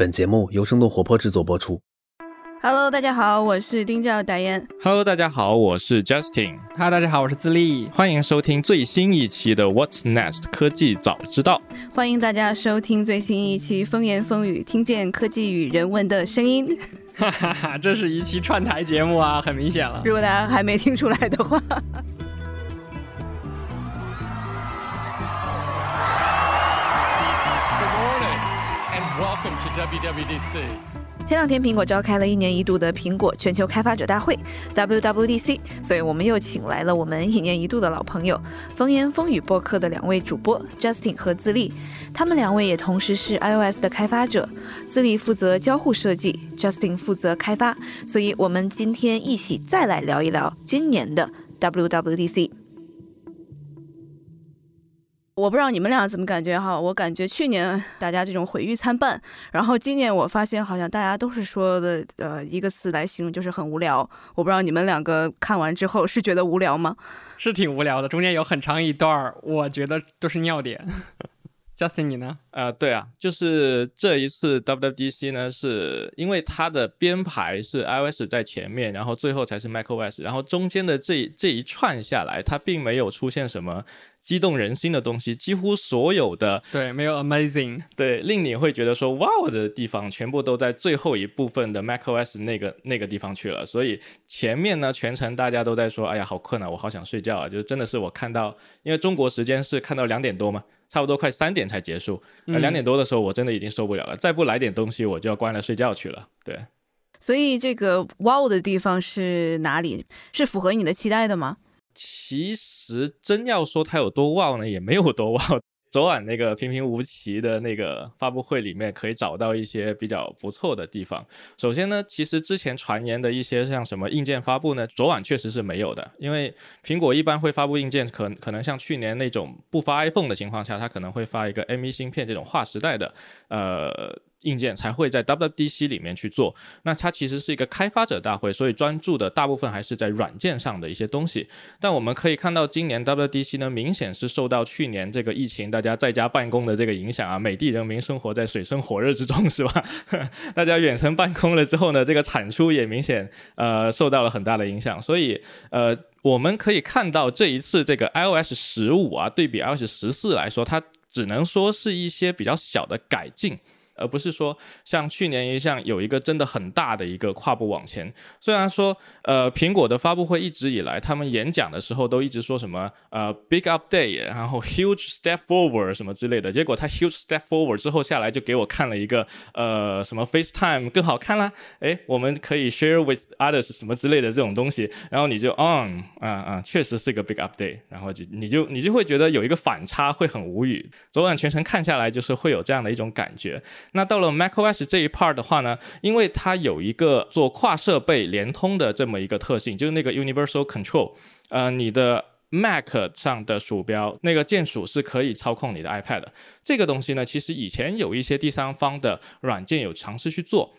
本节目由生动活泼制作播出。Hello，大家好，我是丁教导演。Hello，大家好，我是 Justin，Hello，大家好，我是自立。欢迎收听最新一期的 What's Next 科技早知道。欢迎大家收听最新一期《风言风语》，听见科技与人文的声音。哈哈哈，这是一期串台节目啊，很明显了。如果大家还没听出来的话，WWDC. 前两天苹果召开了一年一度的苹果全球开发者大会 WWDC，所以我们又请来了我们一年一度的老朋友风言风语播客的两位主播 Justin 和自立，他们两位也同时是 iOS 的开发者，自立负责交互设计，Justin 负责开发，所以我们今天一起再来聊一聊今年的 WWDC。我不知道你们俩怎么感觉哈，我感觉去年大家这种毁誉参半，然后今年我发现好像大家都是说的，呃，一个词来形容就是很无聊。我不知道你们两个看完之后是觉得无聊吗？是挺无聊的，中间有很长一段儿，我觉得都是尿点。Justin，你呢？呃，对啊，就是这一次 WWDC 呢，是因为它的编排是 iOS 在前面，然后最后才是 macOS，然后中间的这这一串下来，它并没有出现什么激动人心的东西，几乎所有的对，没有 amazing。对令你会觉得说哇哦的地方，全部都在最后一部分的 macOS 那个那个地方去了。所以前面呢，全程大家都在说，哎呀，好困啊，我好想睡觉啊，就是真的是我看到，因为中国时间是看到两点多嘛。差不多快三点才结束，那两点多的时候我真的已经受不了了，再不来点东西我就要关了睡觉去了。对，所以这个 wow 的地方是哪里？是符合你的期待的吗？其实真要说它有多 wow 呢，也没有多 wow。昨晚那个平平无奇的那个发布会里面，可以找到一些比较不错的地方。首先呢，其实之前传言的一些像什么硬件发布呢，昨晚确实是没有的，因为苹果一般会发布硬件，可可能像去年那种不发 iPhone 的情况下，它可能会发一个 M1 芯片这种划时代的呃。硬件才会在 WDC 里面去做，那它其实是一个开发者大会，所以专注的大部分还是在软件上的一些东西。但我们可以看到，今年 WDC 呢，明显是受到去年这个疫情大家在家办公的这个影响啊，美的人民生活在水深火热之中，是吧？大家远程办公了之后呢，这个产出也明显呃受到了很大的影响，所以呃。我们可以看到这一次这个 iOS 十五啊，对比 iOS 十四来说，它只能说是一些比较小的改进。而不是说像去年一样有一个真的很大的一个跨步往前。虽然说，呃，苹果的发布会一直以来，他们演讲的时候都一直说什么呃 big update，然后 huge step forward 什么之类的。结果他 huge step forward 之后下来就给我看了一个呃什么 FaceTime 更好看啦，诶，我们可以 share with others 什么之类的这种东西，然后你就 on 啊啊，确实是个 big update，然后就你就你就会觉得有一个反差，会很无语。昨晚全程看下来，就是会有这样的一种感觉。那到了 macOS 这一 part 的话呢，因为它有一个做跨设备联通的这么一个特性，就是那个 Universal Control，呃，你的 Mac 上的鼠标那个键鼠是可以操控你的 iPad 的。这个东西呢，其实以前有一些第三方的软件有尝试去做。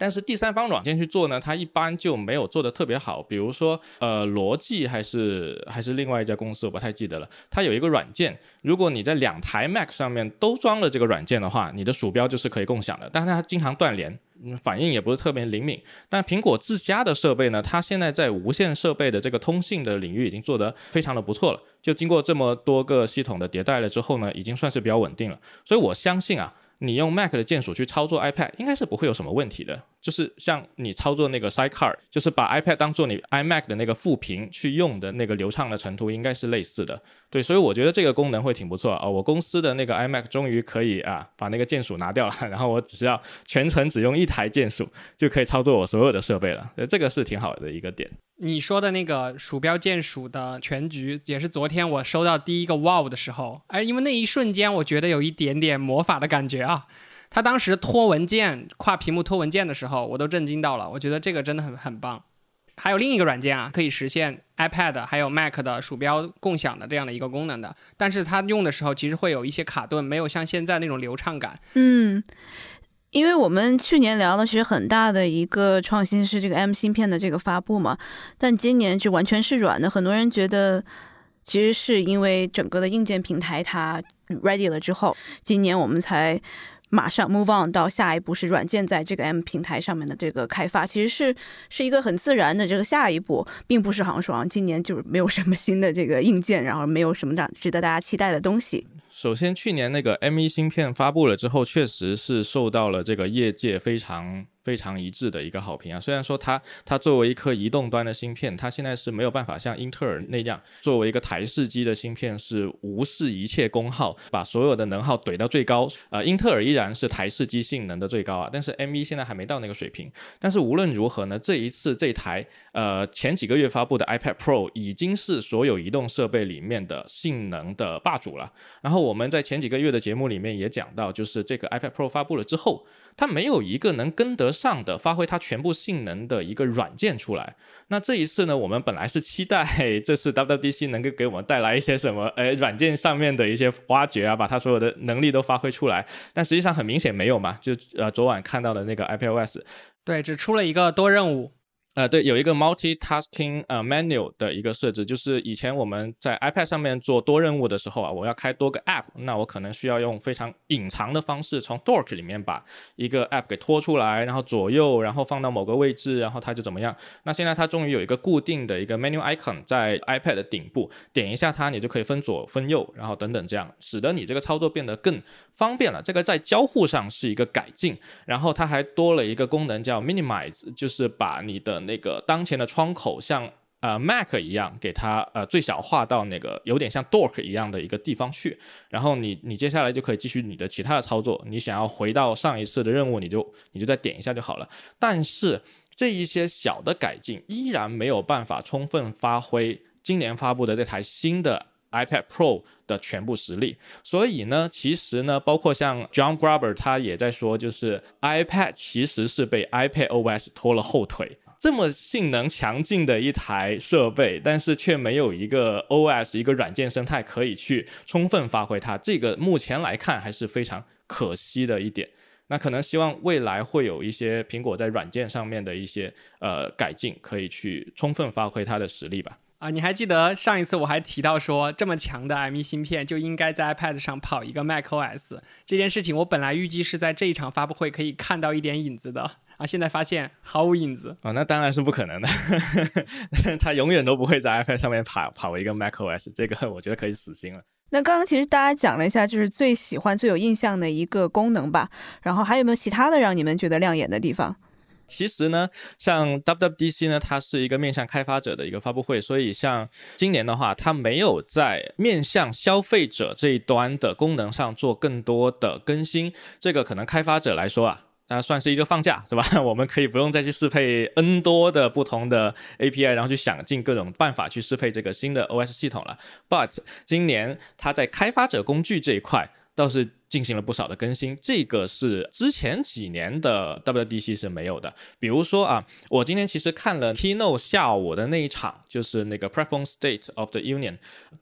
但是第三方软件去做呢，它一般就没有做的特别好。比如说，呃，罗技还是还是另外一家公司，我不太记得了。它有一个软件，如果你在两台 Mac 上面都装了这个软件的话，你的鼠标就是可以共享的。但是它经常断连，反应也不是特别灵敏。但苹果自家的设备呢，它现在在无线设备的这个通信的领域已经做得非常的不错了。就经过这么多个系统的迭代了之后呢，已经算是比较稳定了。所以我相信啊。你用 Mac 的键鼠去操作 iPad，应该是不会有什么问题的。就是像你操作那个 Sidecar，就是把 iPad 当做你 iMac 的那个副屏去用的那个流畅的程度，应该是类似的。对，所以我觉得这个功能会挺不错啊、我公司的那个 iMac 终于可以啊把那个键鼠拿掉了，然后我只需要全程只用一台键鼠就可以操作我所有的设备了。这个是挺好的一个点。你说的那个鼠标键鼠的全局，也是昨天我收到第一个 wow 的时候，哎，因为那一瞬间我觉得有一点点魔法的感觉啊。他当时拖文件、跨屏幕拖文件的时候，我都震惊到了。我觉得这个真的很很棒。还有另一个软件啊，可以实现 iPad 还有 Mac 的鼠标共享的这样的一个功能的，但是它用的时候其实会有一些卡顿，没有像现在那种流畅感。嗯，因为我们去年聊的其实很大的一个创新是这个 M 芯片的这个发布嘛，但今年就完全是软的。很多人觉得，其实是因为整个的硬件平台它 ready 了之后，今年我们才马上 move on 到下一步是软件在这个 M 平台上面的这个开发，其实是是一个很自然的这个下一步，并不是好像说啊今年就是没有什么新的这个硬件，然后没有什么值值得大家期待的东西。首先，去年那个 M1 芯片发布了之后，确实是受到了这个业界非常。非常一致的一个好评啊！虽然说它它作为一颗移动端的芯片，它现在是没有办法像英特尔那样作为一个台式机的芯片是无视一切功耗，把所有的能耗怼到最高。呃，英特尔依然是台式机性能的最高啊，但是 M1 现在还没到那个水平。但是无论如何呢，这一次这台呃前几个月发布的 iPad Pro 已经是所有移动设备里面的性能的霸主了。然后我们在前几个月的节目里面也讲到，就是这个 iPad Pro 发布了之后。它没有一个能跟得上的发挥它全部性能的一个软件出来。那这一次呢，我们本来是期待这次 WDC 能够给我们带来一些什么，呃，软件上面的一些挖掘啊，把它所有的能力都发挥出来。但实际上很明显没有嘛，就呃昨晚看到的那个 IPOS 对，只出了一个多任务。呃，对，有一个 multi-tasking 呃 menu 的一个设置，就是以前我们在 iPad 上面做多任务的时候啊，我要开多个 app，那我可能需要用非常隐藏的方式从 Dock 里面把一个 app 给拖出来，然后左右，然后放到某个位置，然后它就怎么样。那现在它终于有一个固定的一个 menu icon 在 iPad 的顶部，点一下它，你就可以分左分右，然后等等这样，使得你这个操作变得更方便了。这个在交互上是一个改进，然后它还多了一个功能叫 minimize，就是把你的那个当前的窗口像呃 Mac 一样，给它呃最小化到那个有点像 Dock 一样的一个地方去，然后你你接下来就可以继续你的其他的操作。你想要回到上一次的任务，你就你就再点一下就好了。但是这一些小的改进依然没有办法充分发挥今年发布的这台新的 iPad Pro 的全部实力。所以呢，其实呢，包括像 John Gruber 他也在说，就是 iPad 其实是被 iPad OS 拖了后腿。这么性能强劲的一台设备，但是却没有一个 OS 一个软件生态可以去充分发挥它，这个目前来看还是非常可惜的一点。那可能希望未来会有一些苹果在软件上面的一些呃改进，可以去充分发挥它的实力吧。啊，你还记得上一次我还提到说，这么强的 M1 芯片就应该在 iPad 上跑一个 macOS 这件事情，我本来预计是在这一场发布会可以看到一点影子的。啊！现在发现毫无影子啊，那当然是不可能的。它永远都不会在 iPad 上面跑跑一个 macOS，这个我觉得可以死心了。那刚刚其实大家讲了一下，就是最喜欢、最有印象的一个功能吧。然后还有没有其他的让你们觉得亮眼的地方？其实呢，像 WWDC 呢，它是一个面向开发者的一个发布会，所以像今年的话，它没有在面向消费者这一端的功能上做更多的更新。这个可能开发者来说啊。那算是一个放假，是吧？我们可以不用再去适配 N 多的不同的 API，然后去想尽各种办法去适配这个新的 OS 系统了。But 今年它在开发者工具这一块倒是。进行了不少的更新，这个是之前几年的 WDC 是没有的。比如说啊，我今天其实看了 Keynote 下午的那一场，就是那个 Platform State of the Union。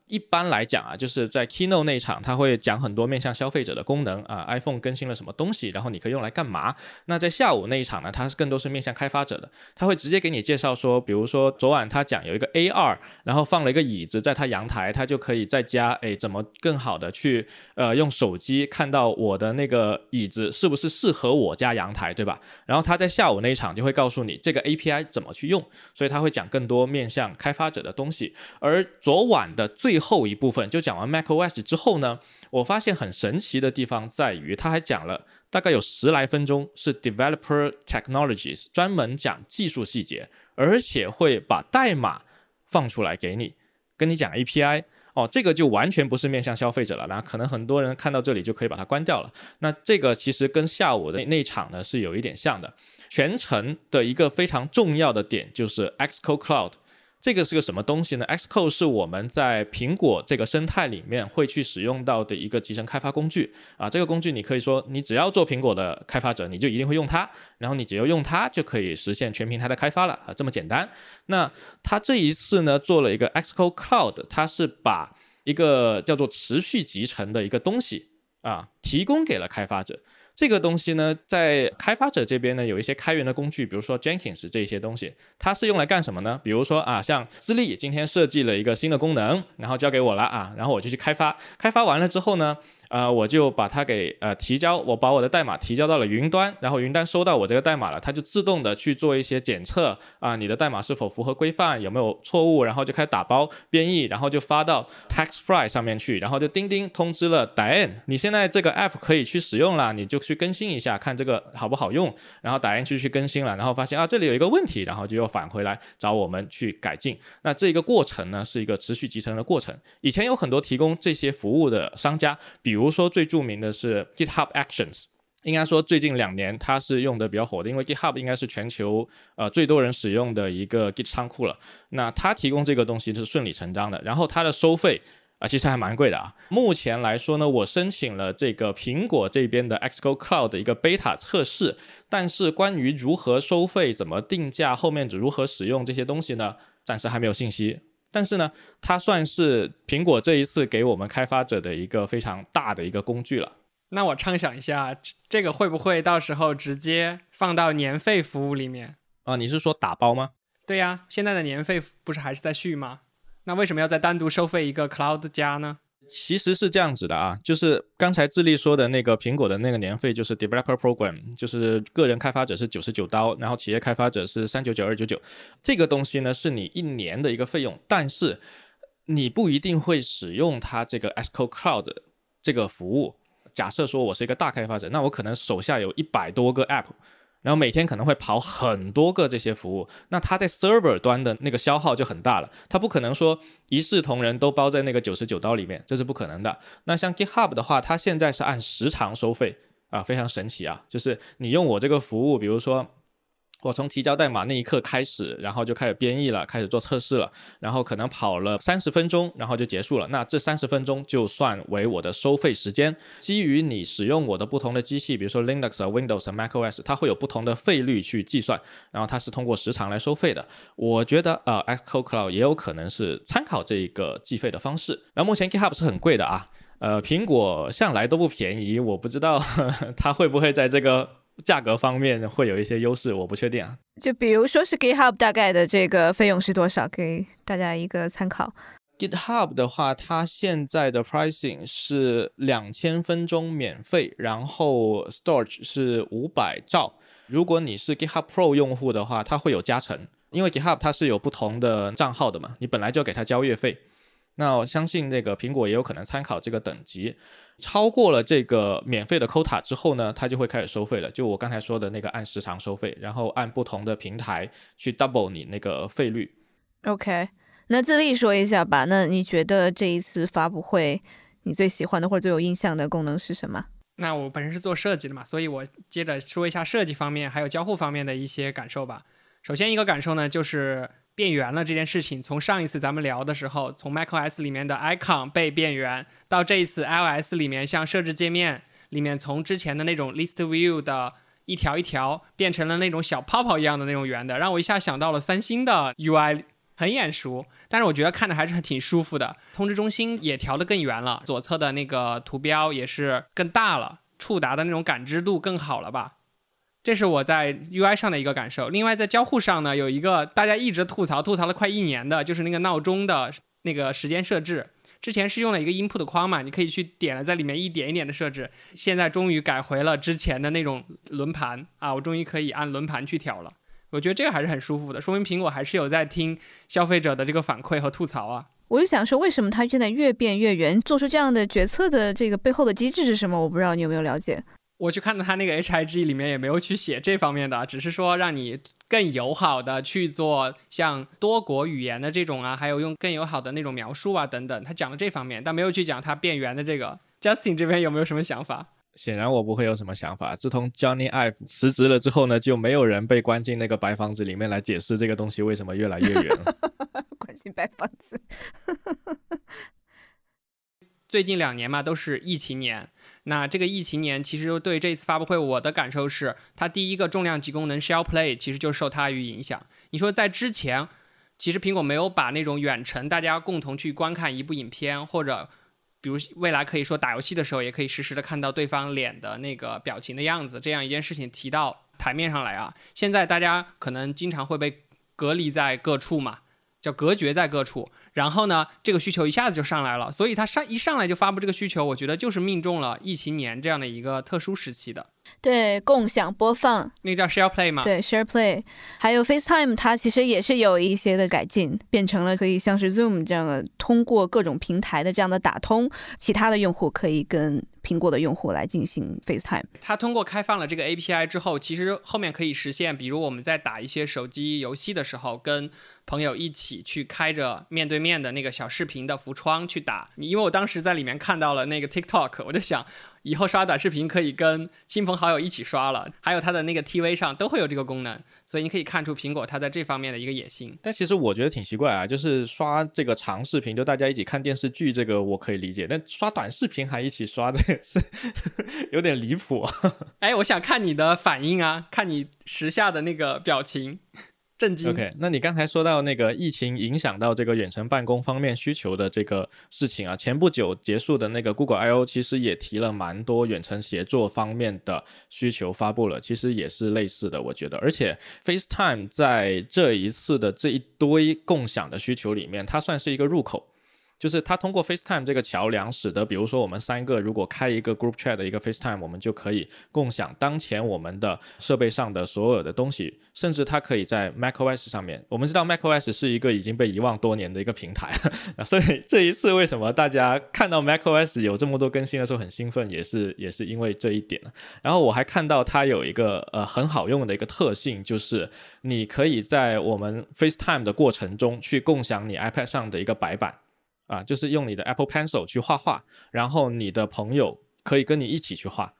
一般来讲啊，就是在 Keynote 那一场，他会讲很多面向消费者的功能啊，iPhone 更新了什么东西，然后你可以用来干嘛。那在下午那一场呢，它是更多是面向开发者的，他会直接给你介绍说，比如说昨晚他讲有一个 AR，然后放了一个椅子在他阳台，他就可以在家哎怎么更好的去呃用手机。看到我的那个椅子是不是适合我家阳台，对吧？然后他在下午那一场就会告诉你这个 API 怎么去用，所以他会讲更多面向开发者的东西。而昨晚的最后一部分就讲完 macOS 之后呢，我发现很神奇的地方在于，他还讲了大概有十来分钟是 developer technologies，专门讲技术细节，而且会把代码放出来给你，跟你讲 API。哦，这个就完全不是面向消费者了，那可能很多人看到这里就可以把它关掉了。那这个其实跟下午的那场呢是有一点像的。全程的一个非常重要的点就是 XCO Cloud。这个是个什么东西呢？Xcode 是我们在苹果这个生态里面会去使用到的一个集成开发工具啊。这个工具你可以说，你只要做苹果的开发者，你就一定会用它，然后你只要用它就可以实现全平台的开发了啊，这么简单。那它这一次呢，做了一个 Xcode Cloud，它是把一个叫做持续集成的一个东西啊，提供给了开发者。这个东西呢，在开发者这边呢，有一些开源的工具，比如说 Jenkins 这些东西，它是用来干什么呢？比如说啊，像资历今天设计了一个新的功能，然后交给我了啊，然后我就去开发，开发完了之后呢，呃，我就把它给呃提交，我把我的代码提交到了云端，然后云端收到我这个代码了，它就自动的去做一些检测啊，你的代码是否符合规范，有没有错误，然后就开始打包编译，然后就发到 TaxFly 上面去，然后就钉钉通知了 Diane，你现在这个 app 可以去使用了，你就去更新一下，看这个好不好用，然后 Diane 就去更新了，然后发现啊这里有一个问题，然后就又返回来找我们去改进。那这个过程呢是一个持续集成的过程。以前有很多提供这些服务的商家，比如比如说最著名的是 GitHub Actions。应该说，最近两年它是用的比较火的，因为 GitHub 应该是全球呃最多人使用的一个 Git 仓库了。那它提供这个东西是顺理成章的，然后它的收费啊其实还蛮贵的啊。目前来说呢，我申请了这个苹果这边的 Xgo Cloud 的一个 beta 测试，但是关于如何收费、怎么定价、后面如何使用这些东西呢，暂时还没有信息。但是呢，它算是苹果这一次给我们开发者的一个非常大的一个工具了。那我畅想一下，这个会不会到时候直接放到年费服务里面啊？你是说打包吗？对呀，现在的年费不是还是在续吗？那为什么要再单独收费一个 Cloud 加呢？其实是这样子的啊，就是刚才智利说的那个苹果的那个年费，就是 Developer Program，就是个人开发者是九十九刀，然后企业开发者是三九九二九九。这个东西呢，是你一年的一个费用，但是你不一定会使用它这个 Xcode Cloud 这个服务。假设说我是一个大开发者，那我可能手下有一百多个 app，然后每天可能会跑很多个这些服务，那它在 server 端的那个消耗就很大了。它不可能说一视同仁都包在那个九十九刀里面，这是不可能的。那像 GitHub 的话，它现在是按时长收费啊，非常神奇啊，就是你用我这个服务，比如说。我从提交代码那一刻开始，然后就开始编译了，开始做测试了，然后可能跑了三十分钟，然后就结束了。那这三十分钟就算为我的收费时间。基于你使用我的不同的机器，比如说 Linux、Windows、MacOS，它会有不同的费率去计算，然后它是通过时长来收费的。我觉得呃，XCO Cloud 也有可能是参考这一个计费的方式。那目前 GitHub 是很贵的啊，呃，苹果向来都不便宜，我不知道 它会不会在这个。价格方面会有一些优势，我不确定啊。就比如说是 GitHub 大概的这个费用是多少，给大家一个参考。GitHub 的话，它现在的 pricing 是两千分钟免费，然后 storage 是五百兆。如果你是 GitHub Pro 用户的话，它会有加成，因为 GitHub 它是有不同的账号的嘛，你本来就给它交月费。那我相信那个苹果也有可能参考这个等级。超过了这个免费的 quota 之后呢，它就会开始收费了。就我刚才说的那个按时长收费，然后按不同的平台去 double 你那个费率。OK，那自立说一下吧。那你觉得这一次发布会你最喜欢的或者最有印象的功能是什么？那我本身是做设计的嘛，所以我接着说一下设计方面还有交互方面的一些感受吧。首先一个感受呢，就是。变圆了这件事情，从上一次咱们聊的时候，从 macOS 里面的 icon 被变圆，到这一次 iOS 里面，像设置界面里面，从之前的那种 list view 的一条一条，变成了那种小泡泡一样的那种圆的，让我一下想到了三星的 UI，很眼熟。但是我觉得看着还是挺舒服的。通知中心也调得更圆了，左侧的那个图标也是更大了，触达的那种感知度更好了吧。这是我在 UI 上的一个感受。另外，在交互上呢，有一个大家一直吐槽、吐槽了快一年的，就是那个闹钟的那个时间设置。之前是用了一个 input 框嘛，你可以去点了，在里面一点一点的设置。现在终于改回了之前的那种轮盘啊，我终于可以按轮盘去调了。我觉得这个还是很舒服的，说明苹果还是有在听消费者的这个反馈和吐槽啊。我就想说，为什么它现在越变越圆？做出这样的决策的这个背后的机制是什么？我不知道你有没有了解。我去看到他那个 H I G 里面也没有去写这方面的，只是说让你更友好的去做像多国语言的这种啊，还有用更友好的那种描述啊等等，他讲了这方面，但没有去讲他变圆的这个。Justin 这边有没有什么想法？显然我不会有什么想法。自从 Johnny Ive 辞职了之后呢，就没有人被关进那个白房子里面来解释这个东西为什么越来越圆。关进白房子。最近两年嘛，都是疫情年。那这个疫情年，其实对这次发布会，我的感受是，它第一个重量级功能 Share Play 其实就受它于影响。你说在之前，其实苹果没有把那种远程大家共同去观看一部影片，或者比如未来可以说打游戏的时候，也可以实时的看到对方脸的那个表情的样子，这样一件事情提到台面上来啊。现在大家可能经常会被隔离在各处嘛。叫隔绝在各处，然后呢，这个需求一下子就上来了，所以它上一上来就发布这个需求，我觉得就是命中了疫情年这样的一个特殊时期的。对，共享播放，那个叫 Share Play 嘛？对，Share Play，还有 FaceTime，它其实也是有一些的改进，变成了可以像是 Zoom 这样的，通过各种平台的这样的打通，其他的用户可以跟苹果的用户来进行 FaceTime。它通过开放了这个 API 之后，其实后面可以实现，比如我们在打一些手机游戏的时候，跟朋友一起去开着面对面的那个小视频的浮窗去打。因为我当时在里面看到了那个 TikTok，我就想。以后刷短视频可以跟亲朋好友一起刷了，还有它的那个 TV 上都会有这个功能，所以你可以看出苹果它在这方面的一个野心。但其实我觉得挺奇怪啊，就是刷这个长视频，就大家一起看电视剧，这个我可以理解，但刷短视频还一起刷，这个是 有点离谱。哎，我想看你的反应啊，看你时下的那个表情。震惊。OK，那你刚才说到那个疫情影响到这个远程办公方面需求的这个事情啊，前不久结束的那个 Google I/O 其实也提了蛮多远程协作方面的需求发布了，其实也是类似的，我觉得。而且 FaceTime 在这一次的这一堆共享的需求里面，它算是一个入口。就是它通过 FaceTime 这个桥梁，使得比如说我们三个如果开一个 Group Chat 的一个 FaceTime，我们就可以共享当前我们的设备上的所有的东西，甚至它可以在 macOS 上面。我们知道 macOS 是一个已经被遗忘多年的一个平台，所以这一次为什么大家看到 macOS 有这么多更新的时候很兴奋，也是也是因为这一点。然后我还看到它有一个呃很好用的一个特性，就是你可以在我们 FaceTime 的过程中去共享你 iPad 上的一个白板。啊，就是用你的 Apple Pencil 去画画，然后你的朋友可以跟你一起去画，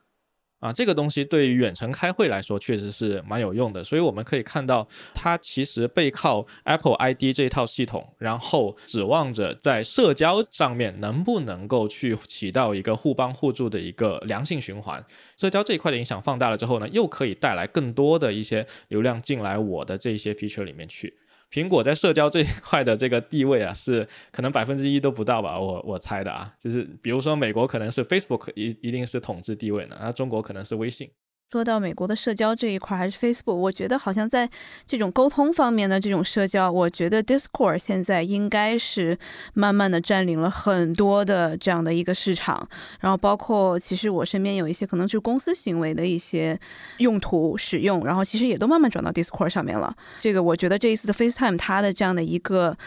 啊，这个东西对于远程开会来说确实是蛮有用的。所以我们可以看到，它其实背靠 Apple ID 这一套系统，然后指望着在社交上面能不能够去起到一个互帮互助的一个良性循环。社交这一块的影响放大了之后呢，又可以带来更多的一些流量进来我的这些 feature 里面去。苹果在社交这一块的这个地位啊，是可能百分之一都不到吧，我我猜的啊，就是比如说美国可能是 Facebook 一一定是统治地位呢，而中国可能是微信。说到美国的社交这一块，还是 Facebook，我觉得好像在这种沟通方面的这种社交，我觉得 Discord 现在应该是慢慢的占领了很多的这样的一个市场。然后包括其实我身边有一些可能是公司行为的一些用途使用，然后其实也都慢慢转到 Discord 上面了。这个我觉得这一次的 FaceTime 它的这样的一个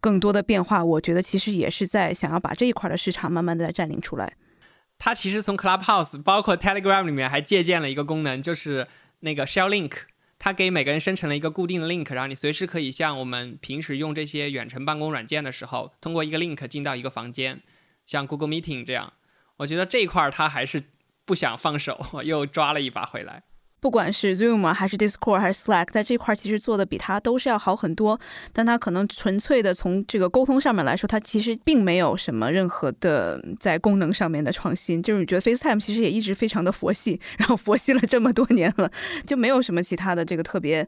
更多的变化，我觉得其实也是在想要把这一块的市场慢慢的占领出来。它其实从 Clubhouse 包括 Telegram 里面还借鉴了一个功能，就是那个 Shell Link，它给每个人生成了一个固定的 link，然后你随时可以像我们平时用这些远程办公软件的时候，通过一个 link 进到一个房间，像 Google Meeting 这样。我觉得这一块儿它还是不想放手，又抓了一把回来。不管是 Zoom 还是 Discord 还是 Slack，在这块其实做的比它都是要好很多，但它可能纯粹的从这个沟通上面来说，它其实并没有什么任何的在功能上面的创新。就是你觉得 FaceTime 其实也一直非常的佛系，然后佛系了这么多年了，就没有什么其他的这个特别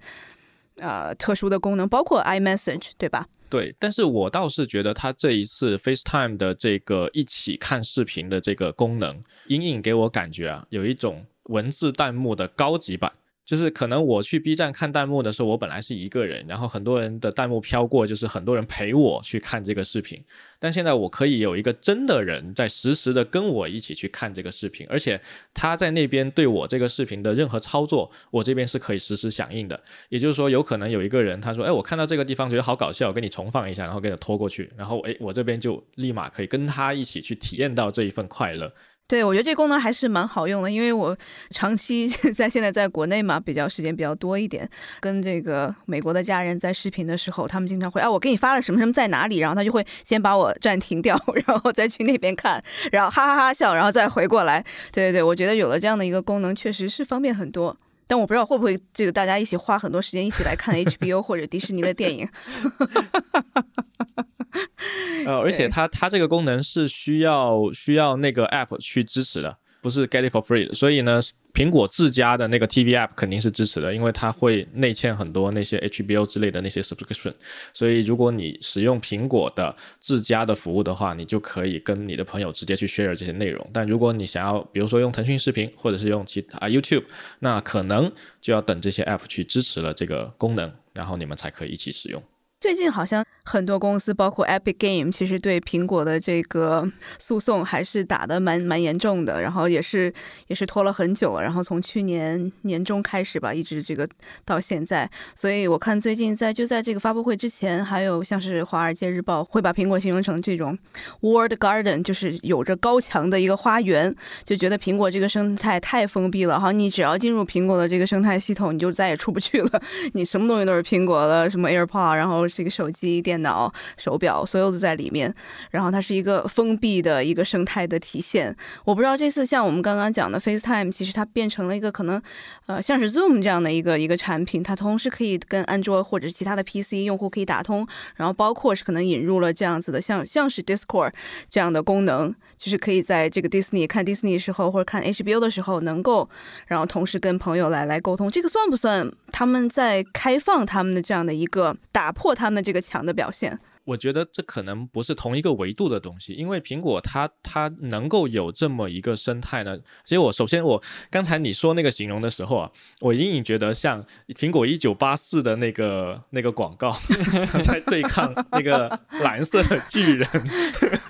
呃特殊的功能，包括 iMessage，对吧？对，但是我倒是觉得它这一次 FaceTime 的这个一起看视频的这个功能，隐隐给我感觉啊，有一种。文字弹幕的高级版，就是可能我去 B 站看弹幕的时候，我本来是一个人，然后很多人的弹幕飘过，就是很多人陪我去看这个视频。但现在我可以有一个真的人在实时的跟我一起去看这个视频，而且他在那边对我这个视频的任何操作，我这边是可以实时响应的。也就是说，有可能有一个人他说：“哎，我看到这个地方觉得好搞笑，我给你重放一下，然后给你拖过去，然后哎，我这边就立马可以跟他一起去体验到这一份快乐。”对，我觉得这功能还是蛮好用的，因为我长期 在现在在国内嘛，比较时间比较多一点，跟这个美国的家人在视频的时候，他们经常会啊，我给你发了什么什么在哪里，然后他就会先把我暂停掉，然后再去那边看，然后哈哈哈笑，然后再回过来。对对对，我觉得有了这样的一个功能，确实是方便很多。但我不知道会不会这个大家一起花很多时间一起来看 HBO 或者迪士尼的电影。呃，而且它它这个功能是需要需要那个 app 去支持的，不是 get it for free 的。所以呢，苹果自家的那个 TV app 肯定是支持的，因为它会内嵌很多那些 HBO 之类的那些 subscription。所以如果你使用苹果的自家的服务的话，你就可以跟你的朋友直接去 share 这些内容。但如果你想要，比如说用腾讯视频或者是用其他 YouTube，那可能就要等这些 app 去支持了这个功能，然后你们才可以一起使用。最近好像很多公司，包括 Epic Game，其实对苹果的这个诉讼还是打得蛮蛮严重的，然后也是也是拖了很久了，然后从去年年中开始吧，一直这个到现在。所以我看最近在就在这个发布会之前，还有像是《华尔街日报》会把苹果形容成这种 World Garden，就是有着高墙的一个花园，就觉得苹果这个生态太封闭了哈，你只要进入苹果的这个生态系统，你就再也出不去了，你什么东西都是苹果的，什么 AirPod，然后这个手机、电脑、手表，所有都在里面。然后它是一个封闭的一个生态的体现。我不知道这次像我们刚刚讲的 FaceTime，其实它变成了一个可能，呃，像是 Zoom 这样的一个一个产品，它同时可以跟安卓或者其他的 PC 用户可以打通，然后包括是可能引入了这样子的，像像是 Discord 这样的功能，就是可以在这个 Disney 看 Disney 时候或者看 HBO 的时候，能够然后同时跟朋友来来沟通。这个算不算他们在开放他们的这样的一个打破他们这个墙的表现？我觉得这可能不是同一个维度的东西，因为苹果它它能够有这么一个生态呢。其实我首先我刚才你说那个形容的时候啊，我隐隐觉得像苹果一九八四的那个那个广告 在对抗那个蓝色的巨人，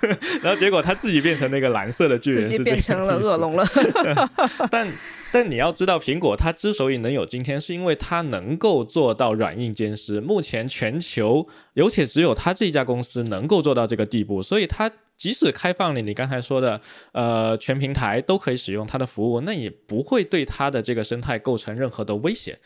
然后结果他自己变成那个蓝色的巨人，自己变成了恶龙了。但但你要知道，苹果它之所以能有今天，是因为它能够做到软硬兼施。目前全球，有且只有它这家公司能够做到这个地步，所以它即使开放了你刚才说的，呃，全平台都可以使用它的服务，那也不会对它的这个生态构成任何的威胁。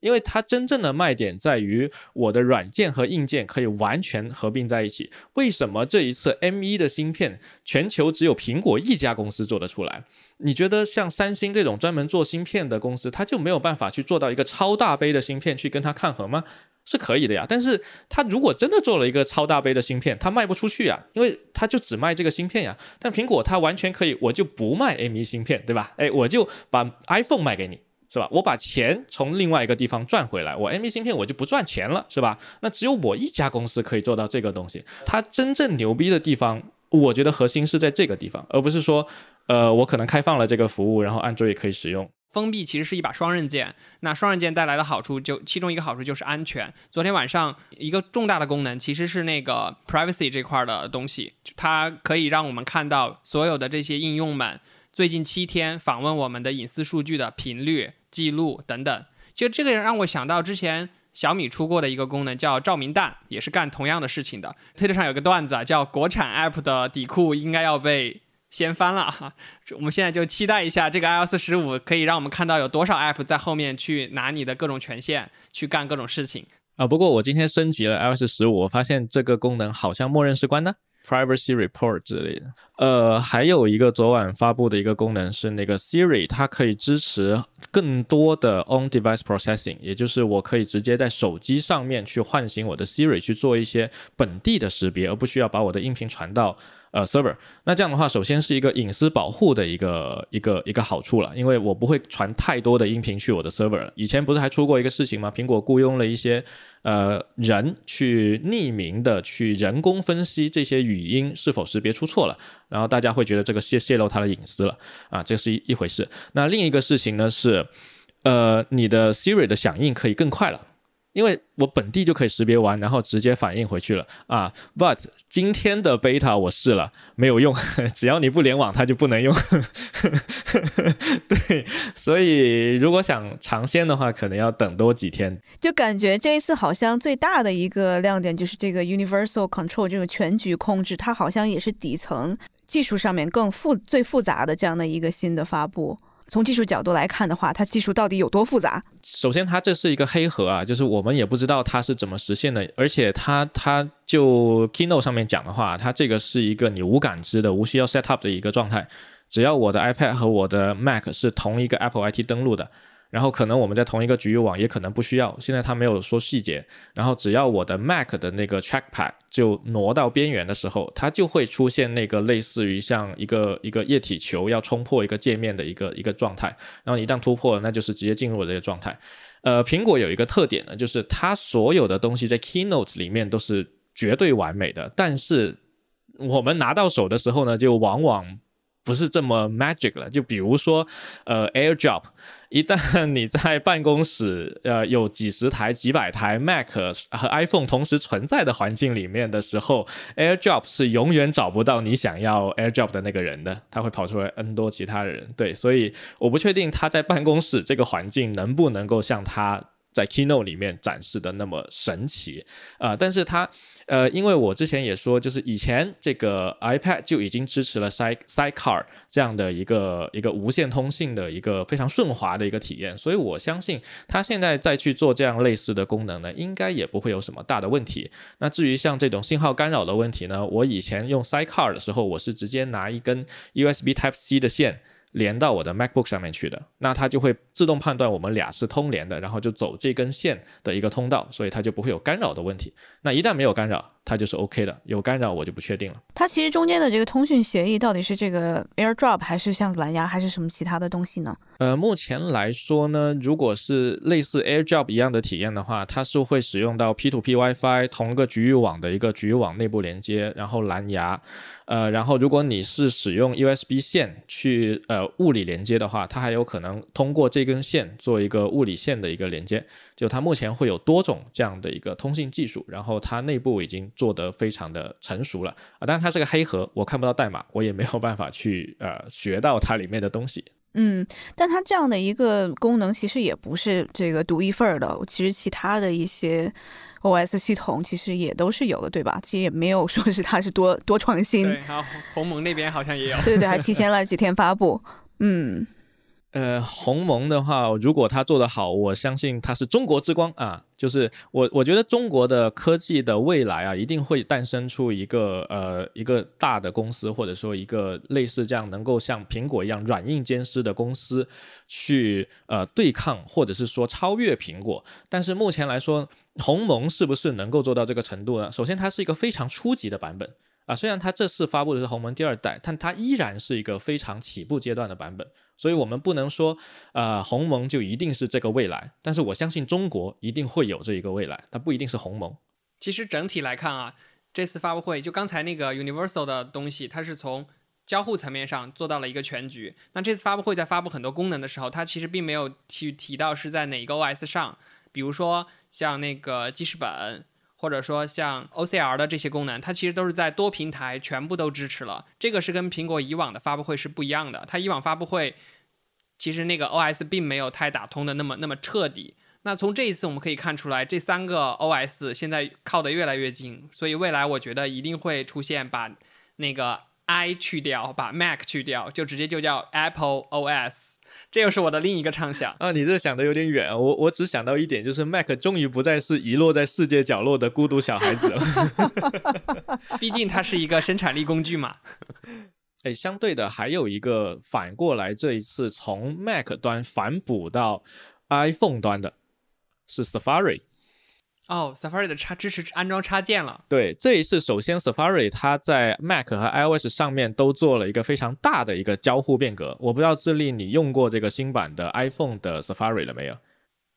因为它真正的卖点在于我的软件和硬件可以完全合并在一起。为什么这一次 M1 的芯片全球只有苹果一家公司做得出来？你觉得像三星这种专门做芯片的公司，它就没有办法去做到一个超大杯的芯片去跟它抗衡吗？是可以的呀。但是它如果真的做了一个超大杯的芯片，它卖不出去呀，因为它就只卖这个芯片呀。但苹果它完全可以，我就不卖 M1 芯片，对吧？哎，我就把 iPhone 卖给你。是吧？我把钱从另外一个地方赚回来，我 M1 芯片我就不赚钱了，是吧？那只有我一家公司可以做到这个东西。它真正牛逼的地方，我觉得核心是在这个地方，而不是说，呃，我可能开放了这个服务，然后安卓也可以使用。封闭其实是一把双刃剑，那双刃剑带来的好处就其中一个好处就是安全。昨天晚上一个重大的功能其实是那个 privacy 这块儿的东西，它可以让我们看到所有的这些应用们最近七天访问我们的隐私数据的频率。记录等等，其实这个让我想到之前小米出过的一个功能，叫照明弹，也是干同样的事情的。推特上有个段子啊，叫“国产 App 的底裤应该要被掀翻了”哈。我们现在就期待一下这个 iOS 十五可以让我们看到有多少 App 在后面去拿你的各种权限去干各种事情啊。不过我今天升级了 iOS 十五，我发现这个功能好像默认是关的。Privacy Report 之类的，呃，还有一个昨晚发布的一个功能是那个 Siri，它可以支持更多的 On-Device Processing，也就是我可以直接在手机上面去唤醒我的 Siri 去做一些本地的识别，而不需要把我的音频传到。呃，server，那这样的话，首先是一个隐私保护的一个一个一个好处了，因为我不会传太多的音频去我的 server。以前不是还出过一个事情吗？苹果雇佣了一些呃人去匿名的去人工分析这些语音是否识别出错了，然后大家会觉得这个泄泄露他的隐私了啊，这是一一回事。那另一个事情呢是，呃，你的 Siri 的响应可以更快了。因为我本地就可以识别完，然后直接反应回去了啊。But 今天的 beta 我试了，没有用，只要你不联网，它就不能用。对，所以如果想尝鲜的话，可能要等多几天。就感觉这一次好像最大的一个亮点就是这个 Universal Control 这个全局控制，它好像也是底层技术上面更复最复杂的这样的一个新的发布。从技术角度来看的话，它技术到底有多复杂？首先，它这是一个黑盒啊，就是我们也不知道它是怎么实现的。而且，它它就 Keynote 上面讲的话，它这个是一个你无感知的、无需要 set up 的一个状态。只要我的 iPad 和我的 Mac 是同一个 Apple IT 登录的。然后可能我们在同一个局域网，也可能不需要。现在他没有说细节。然后只要我的 Mac 的那个 Trackpad 就挪到边缘的时候，它就会出现那个类似于像一个一个液体球要冲破一个界面的一个一个状态。然后一旦突破，那就是直接进入了这个状态。呃，苹果有一个特点呢，就是它所有的东西在 Keynote 里面都是绝对完美的，但是我们拿到手的时候呢，就往往。不是这么 magic 了。就比如说，呃，AirDrop，一旦你在办公室，呃，有几十台、几百台 Mac 和 iPhone 同时存在的环境里面的时候，AirDrop 是永远找不到你想要 AirDrop 的那个人的，他会跑出来 N 多其他人。对，所以我不确定他在办公室这个环境能不能够像他。在 Keynote 里面展示的那么神奇啊、但是它呃，因为我之前也说，就是以前这个 iPad 就已经支持了 Side Sidecar 这样的一个一个无线通信的一个非常顺滑的一个体验，所以我相信它现在再去做这样类似的功能呢，应该也不会有什么大的问题。那至于像这种信号干扰的问题呢，我以前用 Sidecar 的时候，我是直接拿一根 USB Type C 的线。连到我的 MacBook 上面去的，那它就会自动判断我们俩是通连的，然后就走这根线的一个通道，所以它就不会有干扰的问题。那一旦没有干扰，它就是 OK 的；有干扰我就不确定了。它其实中间的这个通讯协议到底是这个 AirDrop 还是像蓝牙还是什么其他的东西呢？呃，目前来说呢，如果是类似 AirDrop 一样的体验的话，它是会使用到 P2P WiFi 同一个局域网的一个局域网内部连接，然后蓝牙。呃，然后如果你是使用 USB 线去呃物理连接的话，它还有可能通过这根线做一个物理线的一个连接。就它目前会有多种这样的一个通信技术，然后它内部已经做得非常的成熟了啊。当然它是个黑盒，我看不到代码，我也没有办法去呃学到它里面的东西。嗯，但它这样的一个功能其实也不是这个独一份儿的，其实其他的一些 OS 系统其实也都是有的，对吧？其实也没有说是它是多多创新，对，然后鸿蒙那边好像也有，对对对，还提前了几天发布。嗯，呃，鸿蒙的话，如果它做得好，我相信它是中国之光啊。就是我，我觉得中国的科技的未来啊，一定会诞生出一个呃一个大的公司，或者说一个类似这样能够像苹果一样软硬兼施的公司，去呃对抗或者是说超越苹果。但是目前来说，鸿蒙是不是能够做到这个程度呢？首先，它是一个非常初级的版本。啊，虽然它这次发布的是鸿蒙第二代，但它依然是一个非常起步阶段的版本，所以我们不能说，呃，鸿蒙就一定是这个未来。但是我相信中国一定会有这一个未来，它不一定是鸿蒙。其实整体来看啊，这次发布会就刚才那个 Universal 的东西，它是从交互层面上做到了一个全局。那这次发布会在发布很多功能的时候，它其实并没有去提到是在哪个 OS 上，比如说像那个记事本。或者说像 OCR 的这些功能，它其实都是在多平台全部都支持了。这个是跟苹果以往的发布会是不一样的。它以往发布会其实那个 OS 并没有太打通的那么那么彻底。那从这一次我们可以看出来，这三个 OS 现在靠得越来越近，所以未来我觉得一定会出现把那个 i 去掉，把 Mac 去掉，就直接就叫 Apple OS。这又是我的另一个畅想啊！你这想的有点远，我我只想到一点，就是 Mac 终于不再是遗落在世界角落的孤独小孩子了。毕竟它是一个生产力工具嘛。哎，相对的还有一个反过来，这一次从 Mac 端反哺到 iPhone 端的是 Safari。哦，Safari 的插支持安装插件了。对，这一次首先 Safari 它在 Mac 和 iOS 上面都做了一个非常大的一个交互变革。我不知道智利你用过这个新版的 iPhone 的 Safari 了没有？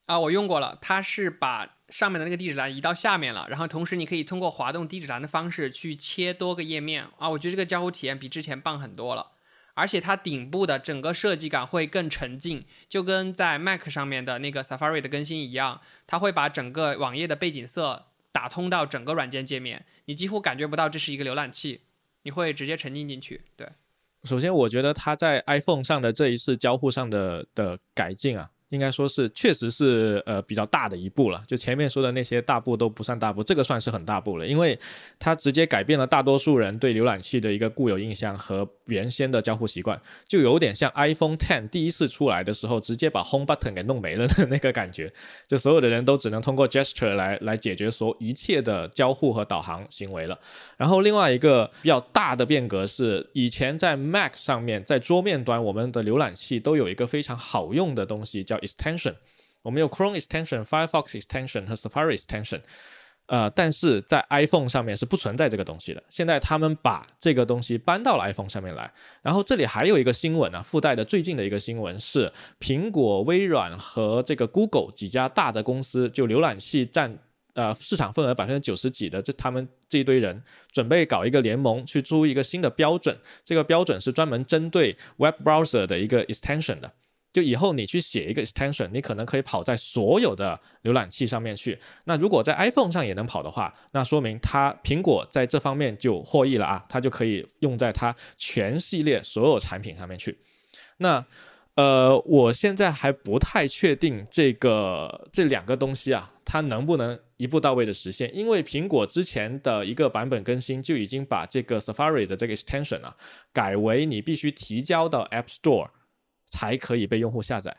啊，我用过了。它是把上面的那个地址栏移到下面了，然后同时你可以通过滑动地址栏的方式去切多个页面啊。我觉得这个交互体验比之前棒很多了。而且它顶部的整个设计感会更沉浸，就跟在 Mac 上面的那个 Safari 的更新一样，它会把整个网页的背景色打通到整个软件界面，你几乎感觉不到这是一个浏览器，你会直接沉浸进去。对，首先我觉得它在 iPhone 上的这一次交互上的的改进啊。应该说是，确实是呃比较大的一步了。就前面说的那些大步都不算大步，这个算是很大步了，因为它直接改变了大多数人对浏览器的一个固有印象和原先的交互习惯，就有点像 iPhone Ten 第一次出来的时候，直接把 Home Button 给弄没了的 那个感觉。就所有的人都只能通过 Gesture 来来解决所一切的交互和导航行为了。然后另外一个比较大的变革是，以前在 Mac 上面，在桌面端，我们的浏览器都有一个非常好用的东西叫。extension，我们有 Chrome extension、Firefox extension 和 Safari extension，呃，但是在 iPhone 上面是不存在这个东西的。现在他们把这个东西搬到了 iPhone 上面来。然后这里还有一个新闻啊，附带的最近的一个新闻是，苹果、微软和这个 Google 几家大的公司，就浏览器占呃市场份额百分之九十几的这他们这一堆人准备搞一个联盟去出一个新的标准，这个标准是专门针对 web browser 的一个 extension 的。就以后你去写一个 extension，你可能可以跑在所有的浏览器上面去。那如果在 iPhone 上也能跑的话，那说明它苹果在这方面就获益了啊，它就可以用在它全系列所有产品上面去。那呃，我现在还不太确定这个这两个东西啊，它能不能一步到位的实现？因为苹果之前的一个版本更新就已经把这个 Safari 的这个 extension 啊，改为你必须提交到 App Store。才可以被用户下载，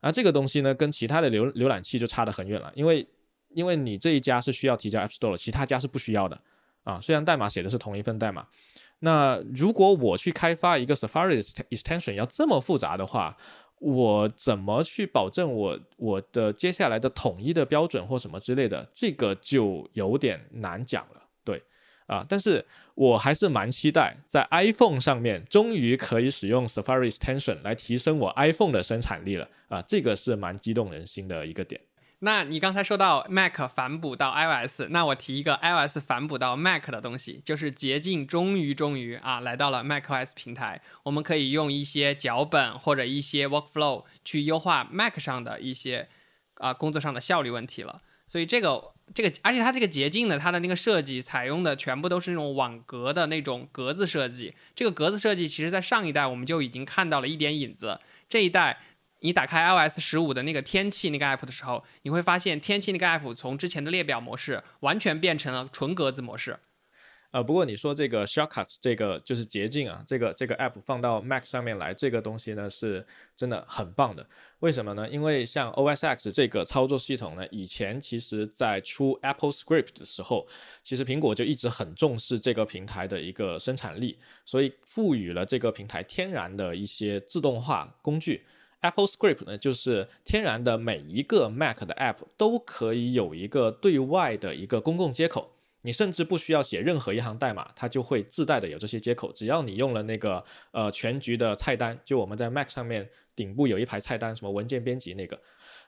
而这个东西呢，跟其他的浏浏览器就差得很远了，因为因为你这一家是需要提交 App Store 的，其他家是不需要的啊。虽然代码写的是同一份代码，那如果我去开发一个 Safari extension 要这么复杂的话，我怎么去保证我我的接下来的统一的标准或什么之类的，这个就有点难讲了。啊，但是我还是蛮期待在 iPhone 上面终于可以使用 Safari Extension 来提升我 iPhone 的生产力了啊，这个是蛮激动人心的一个点。那你刚才说到 Mac 反哺到 iOS，那我提一个 iOS 反哺到 Mac 的东西，就是捷径终于终于啊来到了 macOS 平台，我们可以用一些脚本或者一些 workflow 去优化 Mac 上的一些啊工作上的效率问题了，所以这个。这个，而且它这个捷径呢，它的那个设计采用的全部都是那种网格的那种格子设计。这个格子设计，其实在上一代我们就已经看到了一点影子。这一代，你打开 iOS 十五的那个天气那个 app 的时候，你会发现天气那个 app 从之前的列表模式完全变成了纯格子模式。呃，不过你说这个 shortcuts 这个就是捷径啊，这个这个 app 放到 Mac 上面来，这个东西呢是真的很棒的。为什么呢？因为像 OS X 这个操作系统呢，以前其实在出 Apple Script 的时候，其实苹果就一直很重视这个平台的一个生产力，所以赋予了这个平台天然的一些自动化工具。Apple Script 呢，就是天然的每一个 Mac 的 app 都可以有一个对外的一个公共接口。你甚至不需要写任何一行代码，它就会自带的有这些接口。只要你用了那个呃全局的菜单，就我们在 Mac 上面顶部有一排菜单，什么文件编辑那个，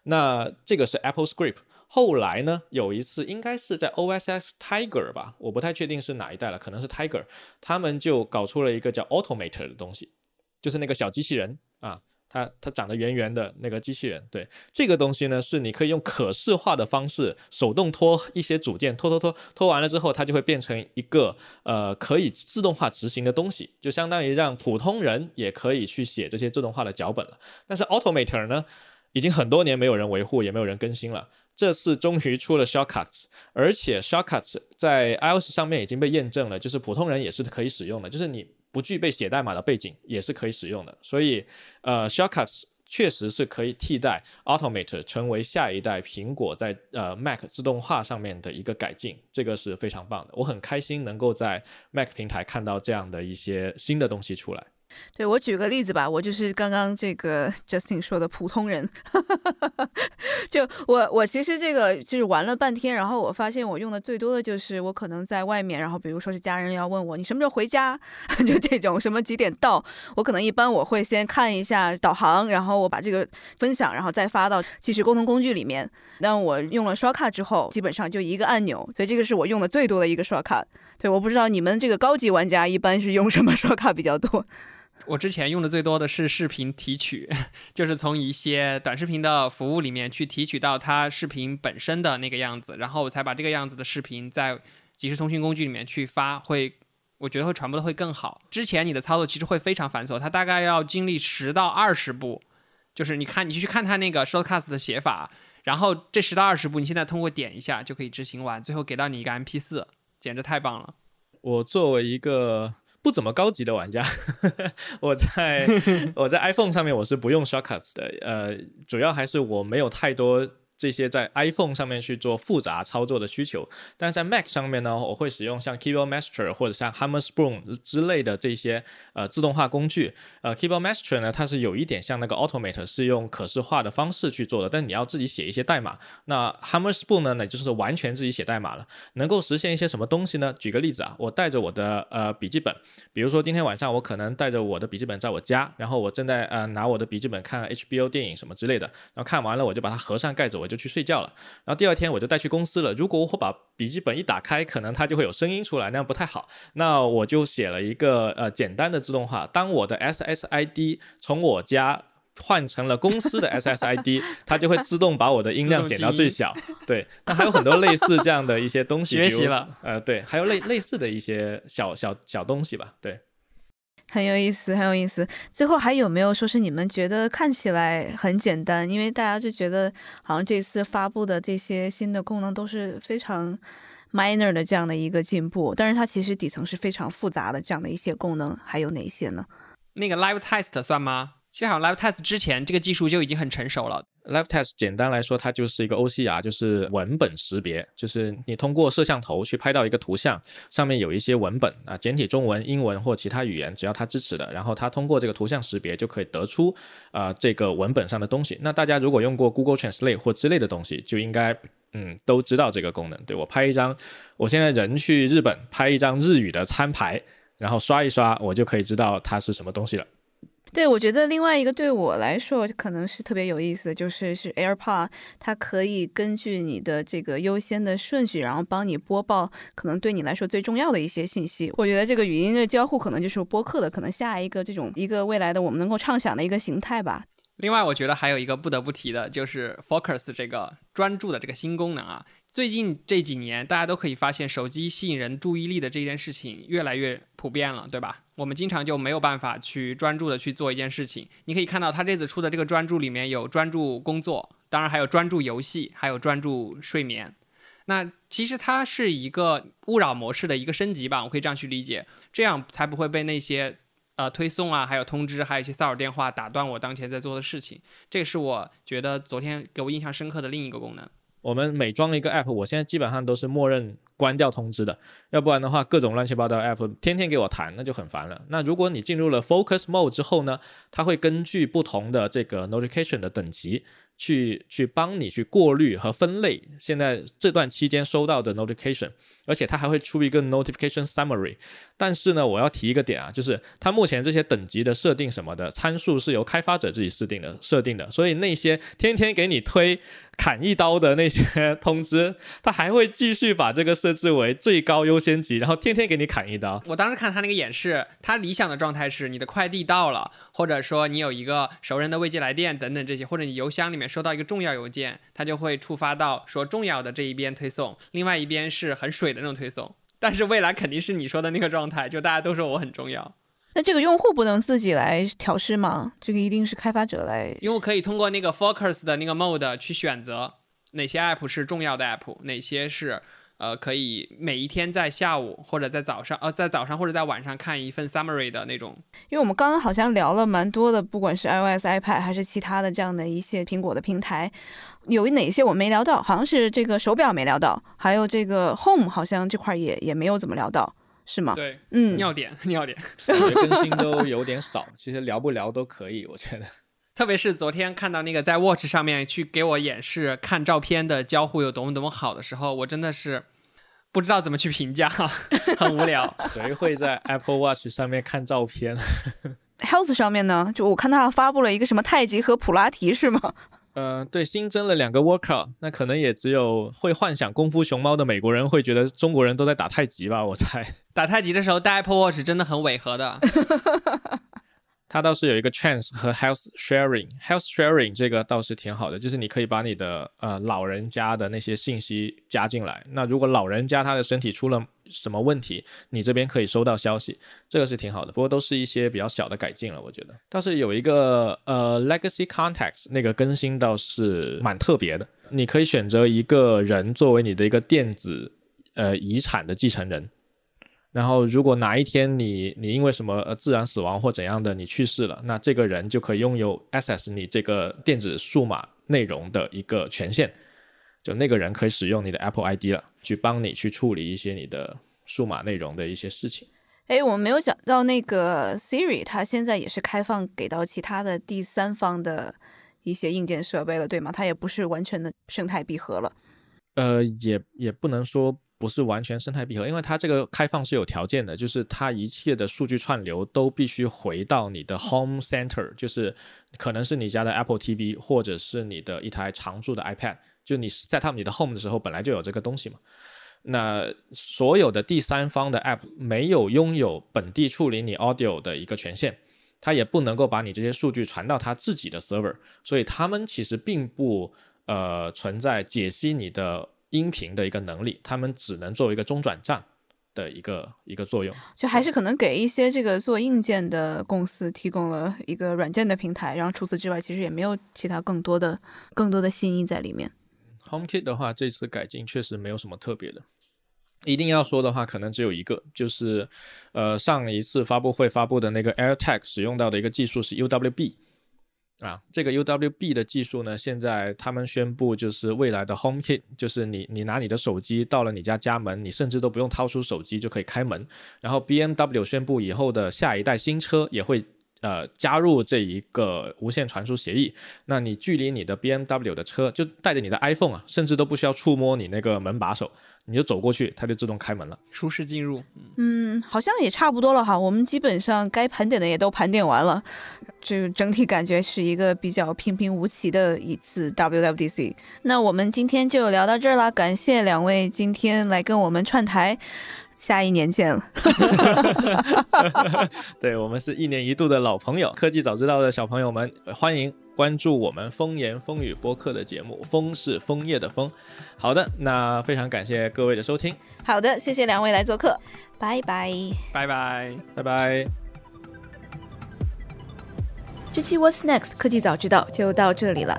那这个是 Apple Script。后来呢，有一次应该是在 OSS Tiger 吧，我不太确定是哪一代了，可能是 Tiger，他们就搞出了一个叫 Automator 的东西，就是那个小机器人啊。它它长得圆圆的那个机器人，对这个东西呢，是你可以用可视化的方式手动拖一些组件，拖拖拖拖完了之后，它就会变成一个呃可以自动化执行的东西，就相当于让普通人也可以去写这些自动化的脚本了。但是 Automator 呢，已经很多年没有人维护，也没有人更新了。这次终于出了 Shortcuts，而且 Shortcuts 在 iOS 上面已经被验证了，就是普通人也是可以使用的，就是你。不具备写代码的背景也是可以使用的，所以呃，Shortcuts 确实是可以替代 Automate 成为下一代苹果在呃 Mac 自动化上面的一个改进，这个是非常棒的。我很开心能够在 Mac 平台看到这样的一些新的东西出来。对我举个例子吧，我就是刚刚这个 Justin 说的普通人，就我我其实这个就是玩了半天，然后我发现我用的最多的就是我可能在外面，然后比如说是家人要问我你什么时候回家，就这种什么几点到，我可能一般我会先看一下导航，然后我把这个分享，然后再发到即时沟通工具里面。那我用了刷卡之后，基本上就一个按钮，所以这个是我用的最多的一个刷卡。对，我不知道你们这个高级玩家一般是用什么刷卡比较多。我之前用的最多的是视频提取，就是从一些短视频的服务里面去提取到它视频本身的那个样子，然后我才把这个样子的视频在即时通讯工具里面去发，会我觉得会传播的会更好。之前你的操作其实会非常繁琐，它大概要经历十到二十步，就是你看你去看它那个 shortcast 的写法，然后这十到二十步你现在通过点一下就可以执行完，最后给到你一个 MP 四，简直太棒了。我作为一个。不怎么高级的玩家，我在 我在 iPhone 上面我是不用 Shortcuts 的，呃，主要还是我没有太多。这些在 iPhone 上面去做复杂操作的需求，但在 Mac 上面呢，我会使用像 Keyboard Master 或者像 Hammer Spoon 之类的这些呃自动化工具。呃，Keyboard Master 呢，它是有一点像那个 Automator，是用可视化的方式去做的，但你要自己写一些代码。那 Hammer Spoon 呢，那就是完全自己写代码了，能够实现一些什么东西呢？举个例子啊，我带着我的呃笔记本，比如说今天晚上我可能带着我的笔记本在我家，然后我正在呃拿我的笔记本看 HBO 电影什么之类的，然后看完了我就把它合上盖子，我。我就去睡觉了，然后第二天我就带去公司了。如果我把笔记本一打开，可能它就会有声音出来，那样不太好。那我就写了一个呃简单的自动化，当我的 SSID 从我家换成了公司的 SSID，它就会自动把我的音量减到最小。对，那还有很多类似这样的一些东西，学习了。呃，对，还有类类似的一些小小小东西吧。对，很有意思，很有意思。最后还有没有说是你们觉得看起来很简单，因为大家就觉得好像这次发布的这些新的功能都是非常 minor 的这样的一个进步，但是它其实底层是非常复杂的这样的一些功能，还有哪些呢？那个 Live Test 算吗？其实好像 Live Test 之前这个技术就已经很成熟了。Live Test 简单来说，它就是一个 OCR，就是文本识别，就是你通过摄像头去拍到一个图像，上面有一些文本啊，简体中文、英文或其他语言，只要它支持的，然后它通过这个图像识别就可以得出啊这个文本上的东西。那大家如果用过 Google Translate 或之类的东西，就应该嗯都知道这个功能。对我拍一张，我现在人去日本拍一张日语的餐牌，然后刷一刷，我就可以知道它是什么东西了。对，我觉得另外一个对我来说可能是特别有意思的，就是是 AirPod，它可以根据你的这个优先的顺序，然后帮你播报可能对你来说最重要的一些信息。我觉得这个语音的交互可能就是播客的可能下一个这种一个未来的我们能够畅想的一个形态吧。另外，我觉得还有一个不得不提的就是 Focus 这个专注的这个新功能啊。最近这几年，大家都可以发现，手机吸引人注意力的这件事情越来越普遍了，对吧？我们经常就没有办法去专注的去做一件事情。你可以看到，它这次出的这个专注里面有专注工作，当然还有专注游戏，还有专注睡眠。那其实它是一个勿扰模式的一个升级吧，我可以这样去理解，这样才不会被那些呃推送啊，还有通知，还有一些骚扰电话打断我当前在做的事情。这是我觉得昨天给我印象深刻的另一个功能。我们每装一个 app，我现在基本上都是默认关掉通知的，要不然的话，各种乱七八糟 app 天天给我弹，那就很烦了。那如果你进入了 focus mode 之后呢，它会根据不同的这个 notification 的等级。去去帮你去过滤和分类现在这段期间收到的 notification，而且它还会出一个 notification summary。但是呢，我要提一个点啊，就是它目前这些等级的设定什么的参数是由开发者自己设定的设定的，所以那些天天给你推砍一刀的那些 通知，它还会继续把这个设置为最高优先级，然后天天给你砍一刀。我当时看他那个演示，他理想的状态是你的快递到了，或者说你有一个熟人的未接来电等等这些，或者你邮箱里面。收到一个重要邮件，它就会触发到说重要的这一边推送，另外一边是很水的那种推送。但是未来肯定是你说的那个状态，就大家都说我很重要。那这个用户不能自己来调试吗？这个一定是开发者来。用户可以通过那个 Focus 的那个 Mode 去选择哪些 App 是重要的 App，哪些是。呃，可以每一天在下午或者在早上，呃，在早上或者在晚上看一份 summary 的那种。因为我们刚刚好像聊了蛮多的，不管是 iOS、iPad 还是其他的这样的一些苹果的平台，有哪些我没聊到？好像是这个手表没聊到，还有这个 Home 好像这块也也没有怎么聊到，是吗？对，嗯，尿点，尿点，感觉更新都有点少。其实聊不聊都可以，我觉得。特别是昨天看到那个在 Watch 上面去给我演示看照片的交互有多么多么好的时候，我真的是不知道怎么去评价，很无聊。谁会在 Apple Watch 上面看照片？Health 上面呢？就我看他发布了一个什么太极和普拉提是吗？嗯，对，新增了两个 workout，那可能也只有会幻想功夫熊猫的美国人会觉得中国人都在打太极吧？我猜。打太极的时候戴 Apple Watch 真的很违和的。它倒是有一个 chance 和 health sharing，health sharing 这个倒是挺好的，就是你可以把你的呃老人家的那些信息加进来。那如果老人家他的身体出了什么问题，你这边可以收到消息，这个是挺好的。不过都是一些比较小的改进了，我觉得。倒是有一个呃 legacy contacts 那个更新倒是蛮特别的，你可以选择一个人作为你的一个电子呃遗产的继承人。然后，如果哪一天你你因为什么呃自然死亡或怎样的你去世了，那这个人就可以拥有 access 你这个电子数码内容的一个权限，就那个人可以使用你的 Apple ID 了，去帮你去处理一些你的数码内容的一些事情。哎，我们没有讲到那个 Siri，它现在也是开放给到其他的第三方的一些硬件设备了，对吗？它也不是完全的生态闭合了。呃，也也不能说。不是完全生态闭合，因为它这个开放是有条件的，就是它一切的数据串流都必须回到你的 home center，就是可能是你家的 Apple TV 或者是你的一台常驻的 iPad，就你 set up 你的 home 的时候本来就有这个东西嘛。那所有的第三方的 app 没有拥有本地处理你 audio 的一个权限，它也不能够把你这些数据传到它自己的 server，所以他们其实并不呃存在解析你的音频的一个能力，他们只能作为一个中转站的一个一个作用。就还是可能给一些这个做硬件的公司提供了一个软件的平台，然后除此之外，其实也没有其他更多的更多的新意在里面。HomeKit 的话，这次改进确实没有什么特别的。一定要说的话，可能只有一个，就是呃上一次发布会发布的那个 AirTag 使用到的一个技术是 UWB 啊，这个 UWB 的技术呢，现在他们宣布就是未来的 HomeKit，就是你你拿你的手机到了你家家门，你甚至都不用掏出手机就可以开门。然后 BMW 宣布以后的下一代新车也会呃加入这一个无线传输协议，那你距离你的 BMW 的车就带着你的 iPhone 啊，甚至都不需要触摸你那个门把手，你就走过去，它就自动开门了。舒适进入。嗯，好像也差不多了哈。我们基本上该盘点的也都盘点完了，就整体感觉是一个比较平平无奇的一次 WWDC。那我们今天就聊到这儿啦，感谢两位今天来跟我们串台，下一年见了。对我们是一年一度的老朋友，科技早知道的小朋友们，呃欢迎关注我们风言风语播客的节目，风是枫叶的风。好的，那非常感谢各位的收听，好的，谢谢两位来做客，拜拜。拜拜。拜拜。这期 What's Next 科技早知道就到这里了。